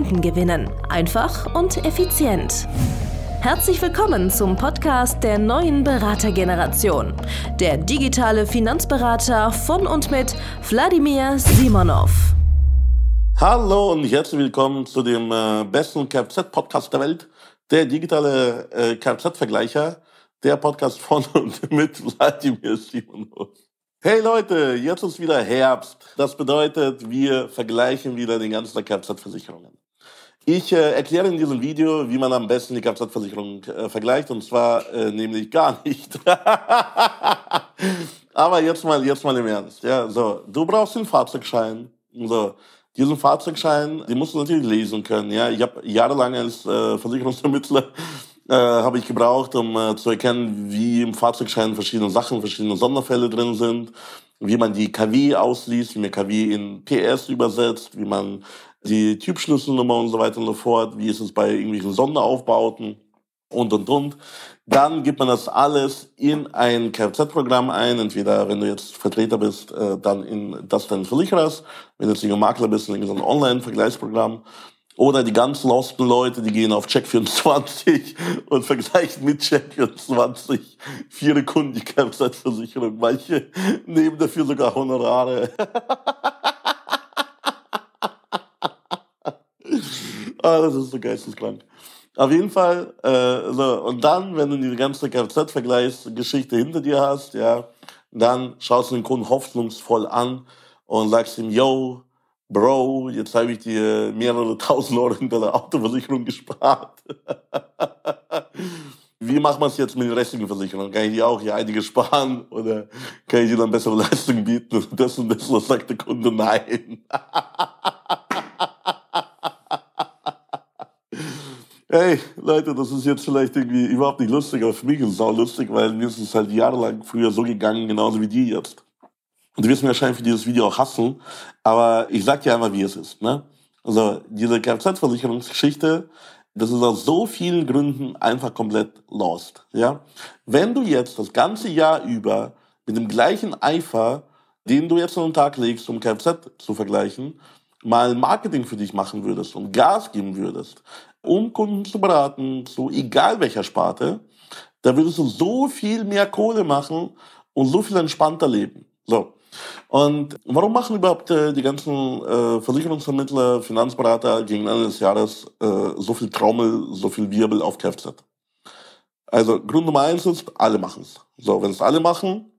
Kunden gewinnen. Einfach und effizient. Herzlich willkommen zum Podcast der neuen Beratergeneration. Der digitale Finanzberater von und mit Wladimir Simonov. Hallo und herzlich willkommen zu dem äh, besten Kfz-Podcast der Welt, der digitale äh, Kfz-Vergleicher, der Podcast von und mit Wladimir Simonov. Hey Leute, jetzt ist wieder Herbst. Das bedeutet, wir vergleichen wieder den ganzen Kfz-Versicherungen. Ich äh, erkläre in diesem Video, wie man am besten die Kfz-Versicherung äh, vergleicht, und zwar äh, nämlich gar nicht. Aber jetzt mal, jetzt mal im Ernst. Ja, so, du brauchst den Fahrzeugschein. So, diesen Fahrzeugschein, den musst du natürlich lesen können. Ja, ich habe jahrelang als äh, Versicherungsvermittler äh, habe ich gebraucht, um äh, zu erkennen, wie im Fahrzeugschein verschiedene Sachen, verschiedene Sonderfälle drin sind, wie man die KW ausliest, wie man KW in PS übersetzt, wie man die Typschlüsselnummer und so weiter und so fort, wie ist es bei irgendwelchen Sonderaufbauten und und und. Dann gibt man das alles in ein Kfz-Programm ein, entweder wenn du jetzt Vertreter bist, äh, dann in das deines Versicherers, wenn du jetzt nicht Makler bist, in so ein Online-Vergleichsprogramm. Oder die ganz losten Leute, die gehen auf Check24 und vergleichen mit Check24 vier Kunden die Kfz-Versicherung. Manche nehmen dafür sogar Honorare. Ah, das ist so geisteskrank. Auf jeden Fall, äh, so, und dann, wenn du die ganze Kfz-Vergleichsgeschichte hinter dir hast, ja, dann schaust du den Kunden hoffnungsvoll an und sagst ihm, yo, Bro, jetzt habe ich dir mehrere tausend Euro in deiner Autoversicherung gespart. Wie machen wir es jetzt mit den restlichen Versicherungen? Kann ich dir auch hier einige sparen oder kann ich dir dann bessere Leistungen bieten? Das und das, was sagt der Kunde? Nein. Hey, Leute, das ist jetzt vielleicht irgendwie überhaupt nicht lustig, aber für mich ist es auch lustig, weil mir ist es halt jahrelang früher so gegangen, genauso wie die jetzt. Und du wirst mir wahrscheinlich für dieses Video auch hassen, aber ich sag dir einmal, wie es ist. Ne? Also diese Kfz-Versicherungsgeschichte, das ist aus so vielen Gründen einfach komplett lost. Ja? Wenn du jetzt das ganze Jahr über mit dem gleichen Eifer, den du jetzt an den Tag legst, um Kfz zu vergleichen, mal Marketing für dich machen würdest und Gas geben würdest, um Kunden zu beraten, zu egal welcher Sparte, da würdest du so viel mehr Kohle machen und so viel entspannter leben. So. Und warum machen überhaupt äh, die ganzen äh, Versicherungsvermittler, Finanzberater gegen Ende des Jahres äh, so viel Trommel, so viel Wirbel auf Kfz? Also Grund Nummer eins ist, alle machen es. So, wenn es alle machen,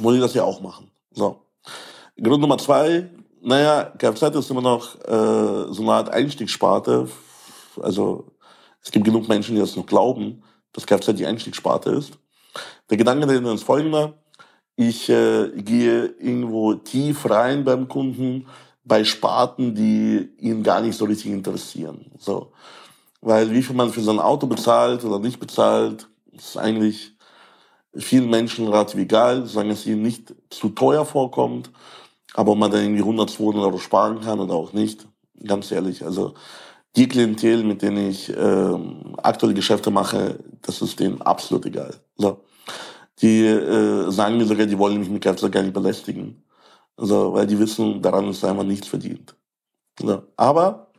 wollen die das ja auch machen. So. Grund Nummer zwei, naja, Kfz ist immer noch äh, so eine Art Einstiegssparte also es gibt genug Menschen, die das noch glauben, dass Kfz die Einstiegssparte ist. Der Gedanke dahinter ist folgender. Ich äh, gehe irgendwo tief rein beim Kunden bei Sparten, die ihn gar nicht so richtig interessieren. So. Weil wie viel man für sein Auto bezahlt oder nicht bezahlt, ist eigentlich vielen Menschen relativ egal, solange es ihnen nicht zu teuer vorkommt. Aber ob man dann irgendwie 100, 200 Euro sparen kann oder auch nicht, ganz ehrlich, also die Klientel, mit denen ich ähm, aktuelle Geschäfte mache, das ist denen absolut egal. So. Die äh, sagen mir sogar, die wollen mich mit Kfz gar nicht belästigen. Also, weil die wissen, daran ist einfach nichts verdient. So. Aber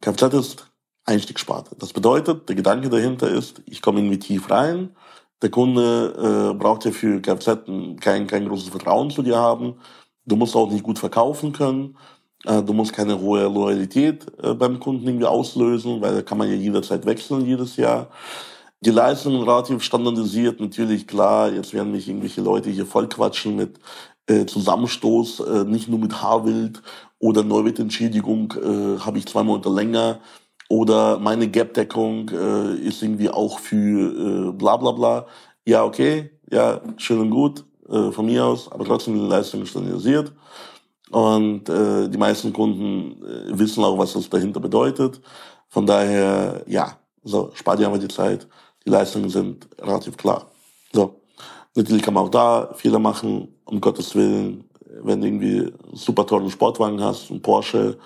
Kfz ist Einstiegssparte. Das bedeutet, der Gedanke dahinter ist, ich komme irgendwie tief rein. Der Kunde äh, braucht ja für Kfz kein, kein großes Vertrauen zu dir haben. Du musst auch nicht gut verkaufen können. Äh, du musst keine hohe Loyalität äh, beim Kunden irgendwie auslösen, weil da kann man ja jederzeit wechseln jedes Jahr. Die Leistungen relativ standardisiert, natürlich klar, jetzt werden mich irgendwelche Leute hier vollquatschen mit äh, Zusammenstoß, äh, nicht nur mit Haarwild oder Neuwertentschädigung äh, habe ich zwei Monate länger oder meine Gap-Deckung äh, ist irgendwie auch für äh, bla bla bla. Ja, okay, ja, schön und gut, äh, von mir aus, aber trotzdem die Leistung standardisiert. Und äh, die meisten Kunden äh, wissen auch, was das dahinter bedeutet. Von daher, ja, so, spart dir einfach die Zeit. Die Leistungen sind relativ klar. So. Natürlich kann man auch da Fehler machen, um Gottes Willen. Wenn du irgendwie einen super tollen Sportwagen hast, einen Porsche,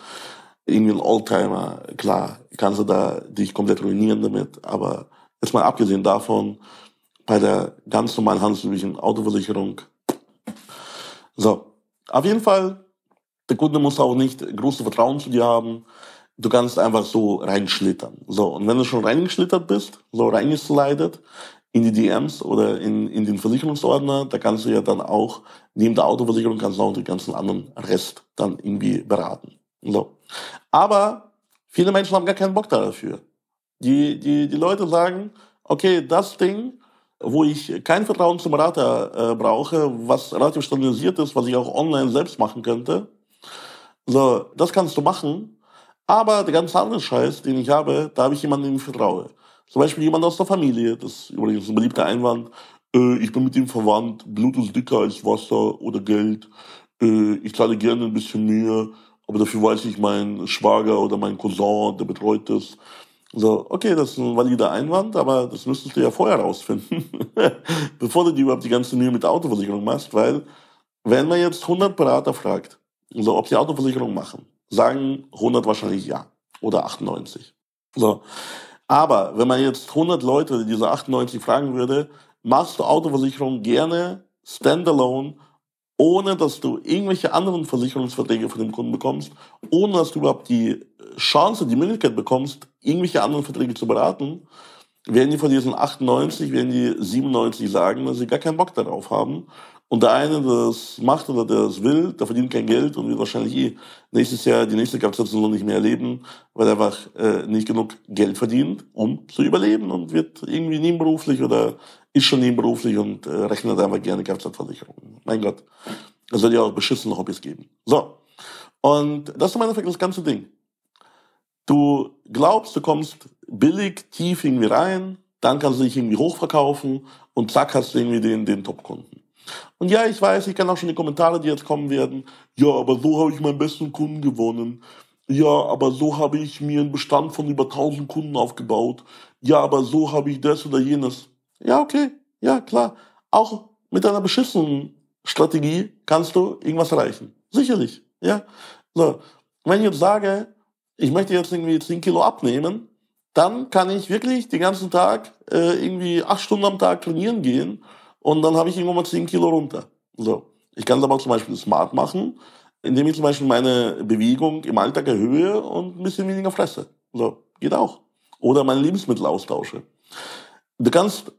irgendwie einen Oldtimer, klar, kannst du da dich komplett ruinieren damit. Aber jetzt mal abgesehen davon, bei der ganz normalen handelsüblichen Autoversicherung. So, auf jeden Fall, der Kunde muss auch nicht großes Vertrauen zu dir haben. Du kannst einfach so reinschlittern. So, und wenn du schon reingeschlittert bist, so reingeslidet, in die DMs oder in, in den Versicherungsordner, da kannst du ja dann auch, neben der Autoversicherung kannst du auch den ganzen anderen Rest dann irgendwie beraten. So. Aber viele Menschen haben gar keinen Bock dafür. Die, die, die Leute sagen, okay, das Ding, wo ich kein Vertrauen zum Berater äh, brauche, was relativ standardisiert ist, was ich auch online selbst machen könnte, so, das kannst du machen. Aber der ganze andere Scheiß, den ich habe, da habe ich jemanden, dem ich vertraue. Zum Beispiel jemand aus der Familie, das ist übrigens ein beliebter Einwand, äh, ich bin mit ihm verwandt, Blut ist dicker als Wasser oder Geld, äh, ich zahle gerne ein bisschen mehr, aber dafür weiß ich, mein Schwager oder mein Cousin, der betreut das. So, okay, das ist ein valider Einwand, aber das müsstest du ja vorher rausfinden, bevor du dir überhaupt die ganze Mühe mit der Autoversicherung machst, weil wenn man jetzt 100 Berater fragt, so, ob sie Autoversicherung machen, sagen 100 wahrscheinlich ja oder 98. So, aber wenn man jetzt 100 Leute, diese 98 fragen würde, machst du Autoversicherung gerne standalone, ohne dass du irgendwelche anderen Versicherungsverträge von dem Kunden bekommst, ohne dass du überhaupt die Chance, die Möglichkeit bekommst, irgendwelche anderen Verträge zu beraten, werden die von diesen 98, werden die 97 sagen, dass sie gar keinen Bock darauf haben und der eine, der das macht oder der das will, der verdient kein Geld und wird wahrscheinlich eh nächstes Jahr die nächste Kapitalisation nicht mehr erleben, weil er einfach äh, nicht genug Geld verdient, um zu überleben und wird irgendwie nebenberuflich oder ist schon nebenberuflich und äh, rechnet einfach gerne Kfz-Versicherung. Mein Gott, das soll ja auch beschissene Hobbys geben. So, und das ist im Endeffekt das ganze Ding. Du glaubst, du kommst billig tief irgendwie rein, dann kannst du dich irgendwie hochverkaufen und zack hast du irgendwie den, den Top-Kunden. Und ja, ich weiß, ich kann auch schon die Kommentare, die jetzt kommen werden. Ja, aber so habe ich meinen besten Kunden gewonnen. Ja, aber so habe ich mir einen Bestand von über 1000 Kunden aufgebaut. Ja, aber so habe ich das oder jenes. Ja, okay. Ja, klar. Auch mit einer beschissenen Strategie kannst du irgendwas erreichen. Sicherlich. Ja. So. Wenn ich jetzt sage, ich möchte jetzt irgendwie 10 Kilo abnehmen, dann kann ich wirklich den ganzen Tag äh, irgendwie acht Stunden am Tag trainieren gehen und dann habe ich irgendwann mal 10 Kilo runter. So. Ich kann es aber zum Beispiel smart machen, indem ich zum Beispiel meine Bewegung im Alltag erhöhe und ein bisschen weniger fresse. So, geht auch. Oder meine Lebensmittel austausche. Du kannst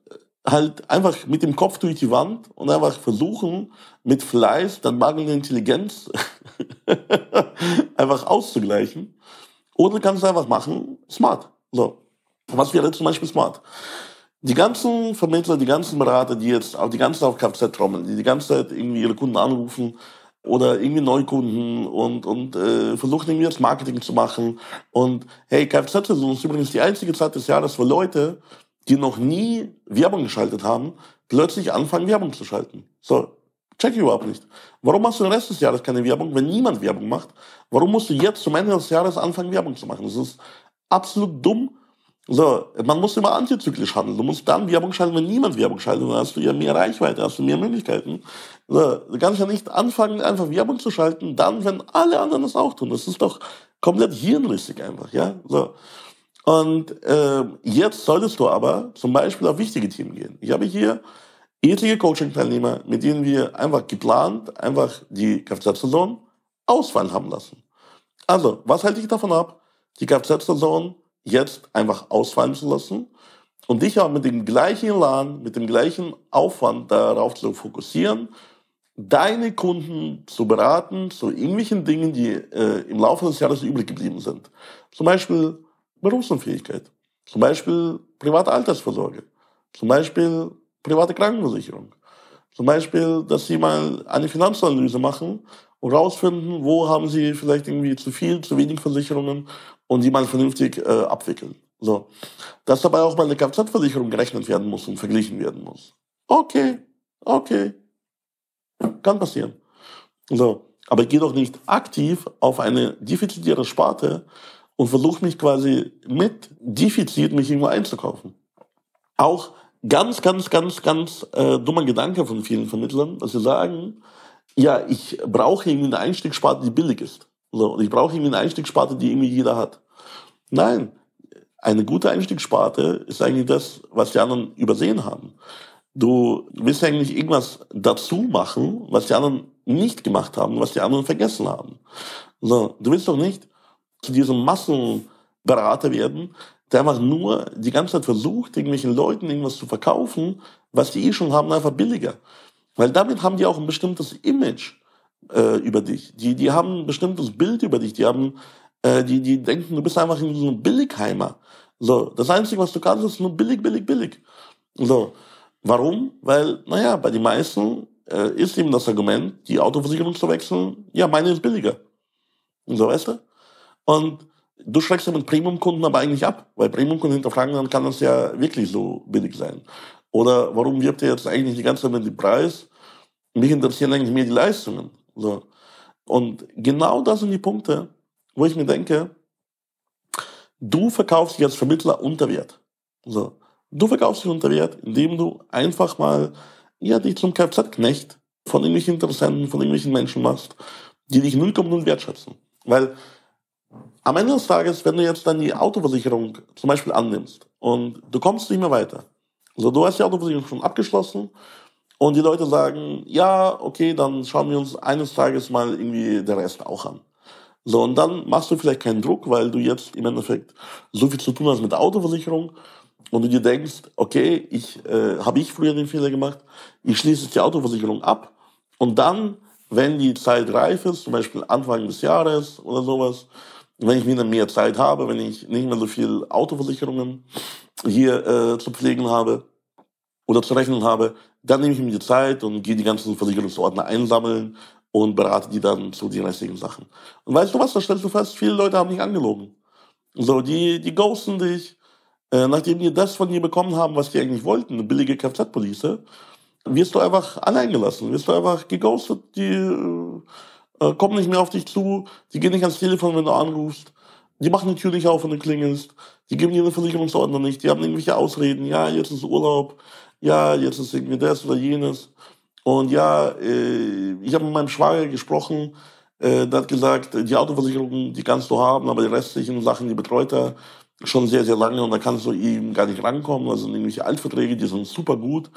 halt einfach mit dem Kopf durch die Wand und einfach versuchen, mit Fleiß dann mangelnde Intelligenz einfach auszugleichen. Oder du kannst es einfach machen, smart. So. Was wäre zum Beispiel smart? Die ganzen Vermittler, die ganzen Berater, die jetzt auch die ganze Zeit auf Kfz trommeln, die die ganze Zeit irgendwie ihre Kunden anrufen oder irgendwie Neukunden und, und äh, versuchen irgendwie das Marketing zu machen. Und hey, Kfz-Saison ist übrigens die einzige Zeit des Jahres, wo Leute, die noch nie Werbung geschaltet haben, plötzlich anfangen, Werbung zu schalten. So, check ich überhaupt nicht. Warum machst du den Rest des Jahres keine Werbung, wenn niemand Werbung macht? Warum musst du jetzt zum Ende des Jahres anfangen, Werbung zu machen? Das ist absolut dumm so, man muss immer antizyklisch handeln. Du musst dann Werbung schalten, wenn niemand Werbung schaltet. Dann hast du ja mehr Reichweite, hast du mehr Möglichkeiten. So, du kannst ja nicht anfangen, einfach Werbung zu schalten, dann, wenn alle anderen das auch tun. Das ist doch komplett hirnrissig einfach, ja. So. Und äh, jetzt solltest du aber zum Beispiel auf wichtige Themen gehen. Ich habe hier etliche Coaching-Teilnehmer, mit denen wir einfach geplant, einfach die Kfz-Saison ausfallen haben lassen. Also, was halte ich davon ab? Die Kfz-Saison jetzt einfach ausfallen zu lassen und dich auch mit dem gleichen Elan, mit dem gleichen Aufwand darauf zu fokussieren, deine Kunden zu beraten zu irgendwelchen Dingen, die äh, im Laufe des Jahres übrig geblieben sind. Zum Beispiel Berufsunfähigkeit, zum Beispiel private Altersvorsorge, zum Beispiel private Krankenversicherung, zum Beispiel, dass sie mal eine Finanzanalyse machen und rausfinden, wo haben sie vielleicht irgendwie zu viel, zu wenig Versicherungen und die mal vernünftig äh, abwickeln. So. Dass dabei auch mal eine Kfz-Versicherung gerechnet werden muss und verglichen werden muss. Okay, okay. Kann passieren. So. Aber geh doch nicht aktiv auf eine defizitäre Sparte und versuche mich quasi mit Defizit mich irgendwo einzukaufen. Auch ganz, ganz, ganz, ganz äh, dummer Gedanke von vielen Vermittlern, dass sie sagen, ja, ich brauche irgendwie eine Einstiegssparte, die billig ist. So, und ich brauche irgendwie eine Einstiegssparte, die irgendwie jeder hat. Nein, eine gute Einstiegssparte ist eigentlich das, was die anderen übersehen haben. Du willst eigentlich irgendwas dazu machen, was die anderen nicht gemacht haben, was die anderen vergessen haben. So, du willst doch nicht zu diesem Massenberater werden, der einfach nur die ganze Zeit versucht, irgendwelchen Leuten irgendwas zu verkaufen, was die eh schon haben, einfach billiger. Weil damit haben die auch ein bestimmtes Image äh, über dich. Die, die haben ein bestimmtes Bild über dich. Die haben, äh, die, die denken, du bist einfach so ein Billigheimer. So, das Einzige, was du kannst, ist nur billig, billig, billig. So, warum? Weil, naja, bei den meisten äh, ist eben das Argument, die Autoversicherung zu wechseln, ja, meine ist billiger. So, weißt du? Und du schreckst ja mit Premium-Kunden aber eigentlich ab, weil Premium-Kunden hinterfragen, dann kann das ja wirklich so billig sein. Oder warum wirbt ihr jetzt eigentlich die ganze Zeit mit dem Preis? Mich interessieren eigentlich mehr die Leistungen. So. Und genau das sind die Punkte, wo ich mir denke, du verkaufst dich als Vermittler unter Wert. So. Du verkaufst dich unter Wert, indem du einfach mal ja, dich zum Kfz-Knecht von irgendwelchen Interessenten, von irgendwelchen Menschen machst, die dich 0,0 wertschätzen. Weil am Ende des Tages, wenn du jetzt dann die Autoversicherung zum Beispiel annimmst und du kommst nicht mehr weiter, also du hast die Autoversicherung schon abgeschlossen. Und die Leute sagen, ja, okay, dann schauen wir uns eines Tages mal irgendwie der Rest auch an. So, und dann machst du vielleicht keinen Druck, weil du jetzt im Endeffekt so viel zu tun hast mit der Autoversicherung. Und du dir denkst, okay, ich äh, habe ich früher den Fehler gemacht, ich schließe die Autoversicherung ab. Und dann, wenn die Zeit reif ist, zum Beispiel Anfang des Jahres oder sowas, wenn ich wieder mehr Zeit habe, wenn ich nicht mehr so viel Autoversicherungen hier äh, zu pflegen habe oder zu rechnen habe, dann nehme ich mir die Zeit und gehe die ganzen Versicherungsordner einsammeln und berate die dann zu den restlichen Sachen. Und weißt du was, da stellst du fest, viele Leute haben dich angelogen. So, die, die ghosten dich, äh, nachdem die das von dir bekommen haben, was die eigentlich wollten, eine billige Kfz-Police, wirst du einfach allein gelassen, wirst du einfach geghostet, die äh, äh, kommen nicht mehr auf dich zu, die gehen nicht ans Telefon, wenn du anrufst, die machen die Tür nicht auf, wenn du klingelst, die geben dir eine Versicherungsordner nicht, die haben irgendwelche Ausreden, ja, jetzt ist Urlaub, ja, jetzt ist irgendwie das oder jenes. Und ja, äh, ich habe mit meinem Schwager gesprochen, äh, der hat gesagt, die Autoversicherung, die kannst du haben, aber die restlichen Sachen, die betreut er schon sehr, sehr lange. Und da kannst du ihm gar nicht rankommen. Also irgendwelche Altverträge, die sind super gut.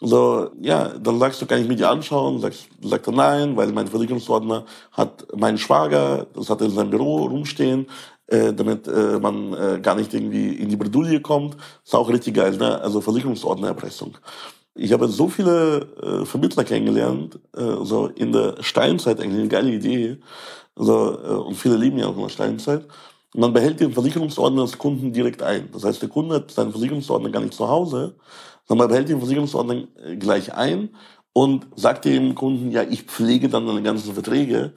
So, ja, dann sagst du, kann ich mir die anschauen? Sagst, sagt er nein, weil mein Versicherungsordner hat meinen Schwager, das hat er in seinem Büro rumstehen, äh, damit äh, man äh, gar nicht irgendwie in die Bredouille kommt. Ist auch richtig geil, ne? Also Versicherungsordnererpressung. Ich habe so viele äh, Vermittler kennengelernt, äh, so in der Steinzeit eigentlich eine geile Idee. Also, äh, und viele leben ja auch in der Steinzeit. Man behält den Versicherungsordner des Kunden direkt ein. Das heißt, der Kunde hat seinen Versicherungsordner gar nicht zu Hause, sondern behält den Versicherungsordner äh, gleich ein und sagt dem Kunden, ja, ich pflege dann deine ganzen Verträge.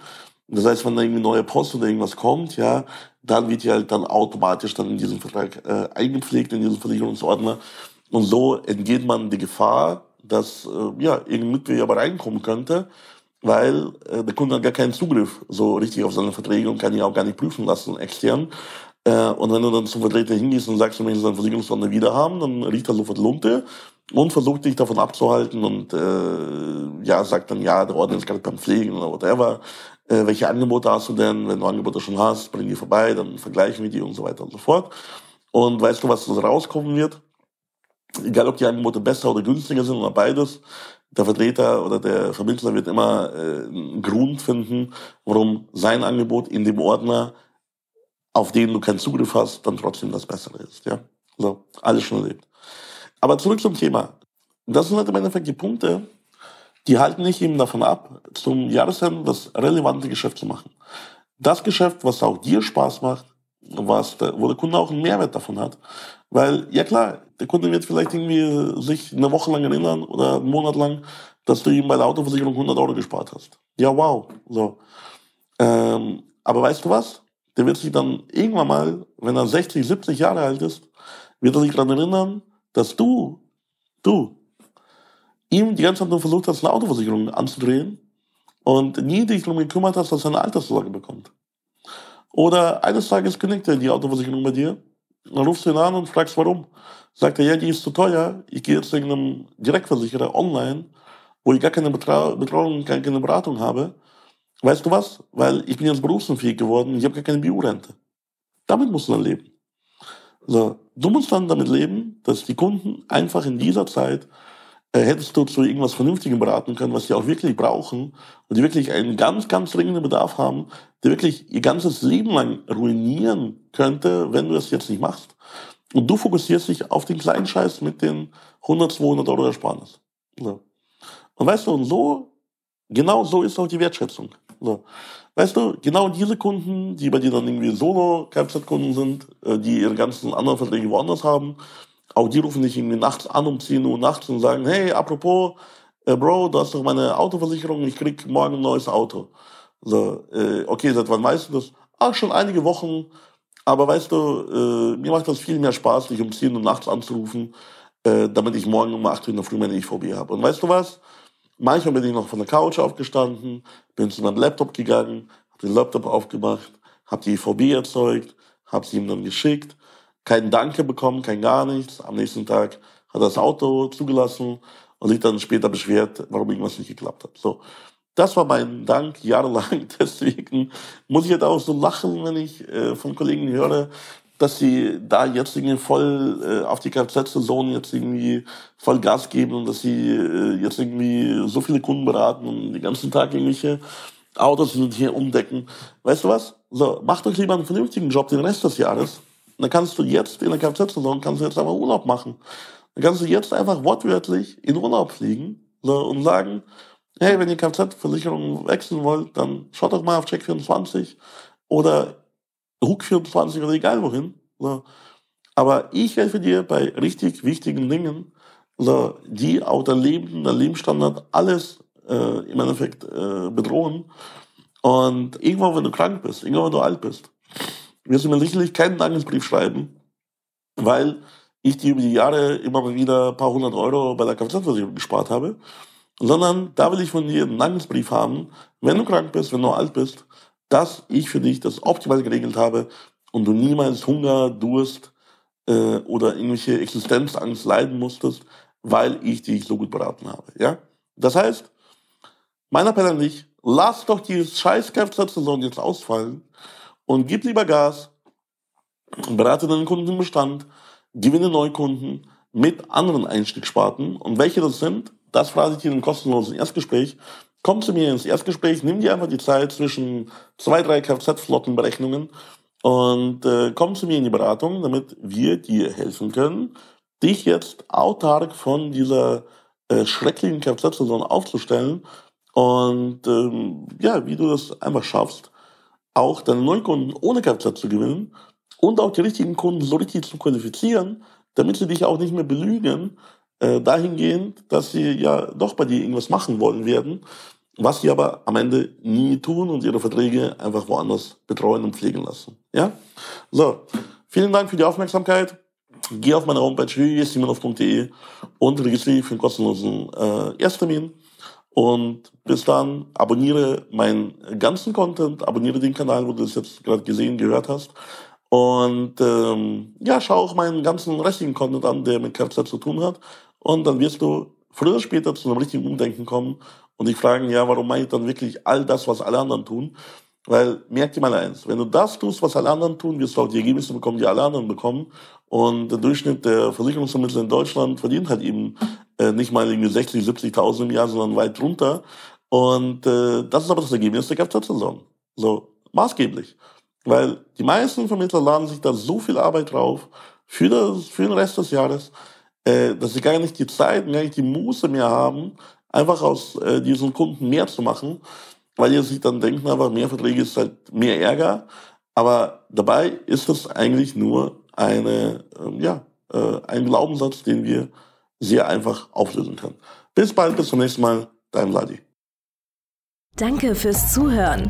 Das heißt, wenn da irgendwie neue Post oder irgendwas kommt, ja, dann wird die halt dann automatisch dann in diesen Vertrag äh, eingepflegt, in diesen Versicherungsordner. Und so entgeht man die Gefahr, dass äh, ja, irgendein Mitbewerber reinkommen könnte, weil äh, der Kunde hat gar keinen Zugriff so richtig auf seine Verträge und kann die auch gar nicht prüfen lassen extern. Äh, und wenn du dann zum Vertreter hingehst und sagst, du möchtest deinen Versicherungsordner wieder haben, dann riecht er sofort Lunte und versucht dich davon abzuhalten und äh, ja, sagt dann, ja, der Ordner ist gerade beim Pflegen oder whatever. Äh, welche Angebote hast du denn? Wenn du Angebote schon hast, bring die vorbei, dann vergleichen wir die und so weiter und so fort. Und weißt du, was rauskommen wird? Egal, ob die Angebote besser oder günstiger sind oder beides, der Vertreter oder der Vermittler wird immer äh, einen Grund finden, warum sein Angebot in dem Ordner auf den du keinen Zugriff hast, dann trotzdem das Bessere ist. Ja, so alles schon erlebt. Aber zurück zum Thema. Das sind halt im Endeffekt die Punkte, die halten nicht eben davon ab, zum Jahresende das relevante Geschäft zu machen. Das Geschäft, was auch dir Spaß macht, was wo der Kunde auch einen Mehrwert davon hat. Weil, ja klar, der Kunde wird vielleicht irgendwie sich eine Woche lang erinnern oder einen Monat lang, dass du ihm bei der Autoversicherung 100 Euro gespart hast. Ja, wow. So. Ähm, aber weißt du was? der wird sich dann irgendwann mal, wenn er 60, 70 Jahre alt ist, wird er sich daran erinnern, dass du, du, ihm die ganze Zeit nur versucht hast, eine Autoversicherung anzudrehen und nie dich darum gekümmert hast, dass er eine Alterssorge bekommt. Oder eines Tages kündigt er die Autoversicherung bei dir. Dann rufst du ihn an und fragst, warum. Sagt er, ja, die ist zu teuer. Ich gehe zu einem Direktversicherer online, wo ich gar keine Betreuung, keine Beratung habe. Weißt du was? Weil ich bin jetzt berufsunfähig geworden, ich habe gar keine Biorente. Damit musst du dann leben. So, du musst dann damit leben, dass die Kunden einfach in dieser Zeit äh, hättest du zu irgendwas Vernünftigem beraten können, was sie auch wirklich brauchen und die wirklich einen ganz, ganz dringenden Bedarf haben, der wirklich ihr ganzes Leben lang ruinieren könnte, wenn du das jetzt nicht machst. Und du fokussierst dich auf den kleinen Scheiß mit den 100, 200 Euro Ersparnis. So. Und weißt du, und so, genau so ist auch die Wertschätzung. So. Weißt du, genau diese Kunden, die bei dir dann irgendwie Solo-Kfz-Kunden sind, äh, die ihre ganzen anderen Verträge woanders haben, auch die rufen dich irgendwie nachts an um 10 Uhr nachts und sagen, hey, apropos, äh, Bro, du hast doch meine Autoversicherung, ich krieg morgen ein neues Auto. So, äh, okay, seit wann weißt du das? Ach, schon einige Wochen. Aber weißt du, äh, mir macht das viel mehr Spaß, dich um 10 Uhr nachts anzurufen, äh, damit ich morgen um 8 Uhr in der Früh meine IVB habe. Und weißt du was? Manchmal bin ich noch von der Couch aufgestanden, bin zu meinem Laptop gegangen, habe den Laptop aufgemacht, habe die IVB erzeugt, habe sie ihm dann geschickt kein Danke bekommen, kein gar nichts. Am nächsten Tag hat er das Auto zugelassen und sich dann später beschwert, warum irgendwas nicht geklappt hat. So. Das war mein Dank jahrelang. Deswegen muss ich jetzt auch so lachen, wenn ich äh, von Kollegen höre, dass sie da jetzt irgendwie voll äh, auf die Kfz-Saison jetzt irgendwie voll Gas geben und dass sie äh, jetzt irgendwie so viele Kunden beraten und den ganzen Tag irgendwelche Autos hier umdecken. Weißt du was? So, macht euch lieber einen vernünftigen Job den Rest des Jahres dann kannst du jetzt in der Kfz-Saison kannst du jetzt einfach Urlaub machen. Dann kannst du jetzt einfach wortwörtlich in Urlaub fliegen so, und sagen, hey, wenn ihr Kfz-Versicherung wechseln wollt, dann schaut doch mal auf Check24 oder Hook24 oder egal wohin. So. Aber ich helfe dir bei richtig wichtigen Dingen, so, die auch dein Leben, dein Lebensstandard, alles äh, im Endeffekt äh, bedrohen. Und irgendwann, wenn du krank bist, irgendwann, wenn du alt bist, wirst du mir sicherlich keinen Dankesbrief schreiben, weil ich dir über die Jahre immer wieder ein paar hundert Euro bei der Kfz-Versicherung gespart habe, sondern da will ich von dir einen Dankesbrief haben, wenn du krank bist, wenn du alt bist, dass ich für dich das optimal geregelt habe und du niemals Hunger, Durst äh, oder irgendwelche Existenzangst leiden musstest, weil ich dich so gut beraten habe. Ja? Das heißt, mein Appell an dich, lass doch die scheiß jetzt ausfallen und gib lieber Gas, berate deinen Kunden im Bestand, gewinne Neukunden mit anderen Einstiegssparten. Und welche das sind, das frage ich dir im kostenlosen Erstgespräch. Komm zu mir ins Erstgespräch, nimm dir einfach die Zeit zwischen zwei, drei Kfz-Flottenberechnungen und äh, komm zu mir in die Beratung, damit wir dir helfen können, dich jetzt autark von dieser äh, schrecklichen Kfz-Saison aufzustellen und ähm, ja, wie du das einfach schaffst, auch deine Neukunden ohne Kfz zu gewinnen und auch die richtigen Kunden so richtig zu qualifizieren, damit sie dich auch nicht mehr belügen, äh, dahingehend, dass sie ja doch bei dir irgendwas machen wollen werden, was sie aber am Ende nie tun und ihre Verträge einfach woanders betreuen und pflegen lassen. Ja? So, vielen Dank für die Aufmerksamkeit. Geh auf meine Homepage www.simonov.de und registriere dich für einen kostenlosen äh, Ersttermin. Und bis dann abonniere meinen ganzen Content, abonniere den Kanal, wo du das jetzt gerade gesehen, gehört hast. Und ähm, ja, schau auch meinen ganzen restlichen Content an, der mit Kfz zu tun hat. Und dann wirst du früher oder später zu einem richtigen Umdenken kommen und dich fragen, ja, warum mache ich dann wirklich all das, was alle anderen tun? Weil merk dir mal eins, wenn du das tust, was alle anderen tun, wirst du auch die Ergebnisse bekommen, die alle anderen bekommen. Und der Durchschnitt der Versicherungsvermittler in Deutschland verdient halt eben äh, nicht mal irgendwie 60, 70.000 im Jahr, sondern weit drunter. Und äh, das ist aber das Ergebnis der Kfz-Saison. So, maßgeblich. Weil die meisten Vermittler laden sich da so viel Arbeit drauf für, das, für den Rest des Jahres, äh, dass sie gar nicht die Zeit, gar nicht die Muße mehr haben, einfach aus äh, diesen Kunden mehr zu machen, weil die sich dann denken, einfach mehr Verträge ist halt mehr Ärger. Aber dabei ist es eigentlich nur eine, äh, ja, äh, ein Glaubenssatz, den wir sehr einfach auflösen können. Bis bald, bis zum nächsten Mal, dein Vladi. Danke fürs Zuhören.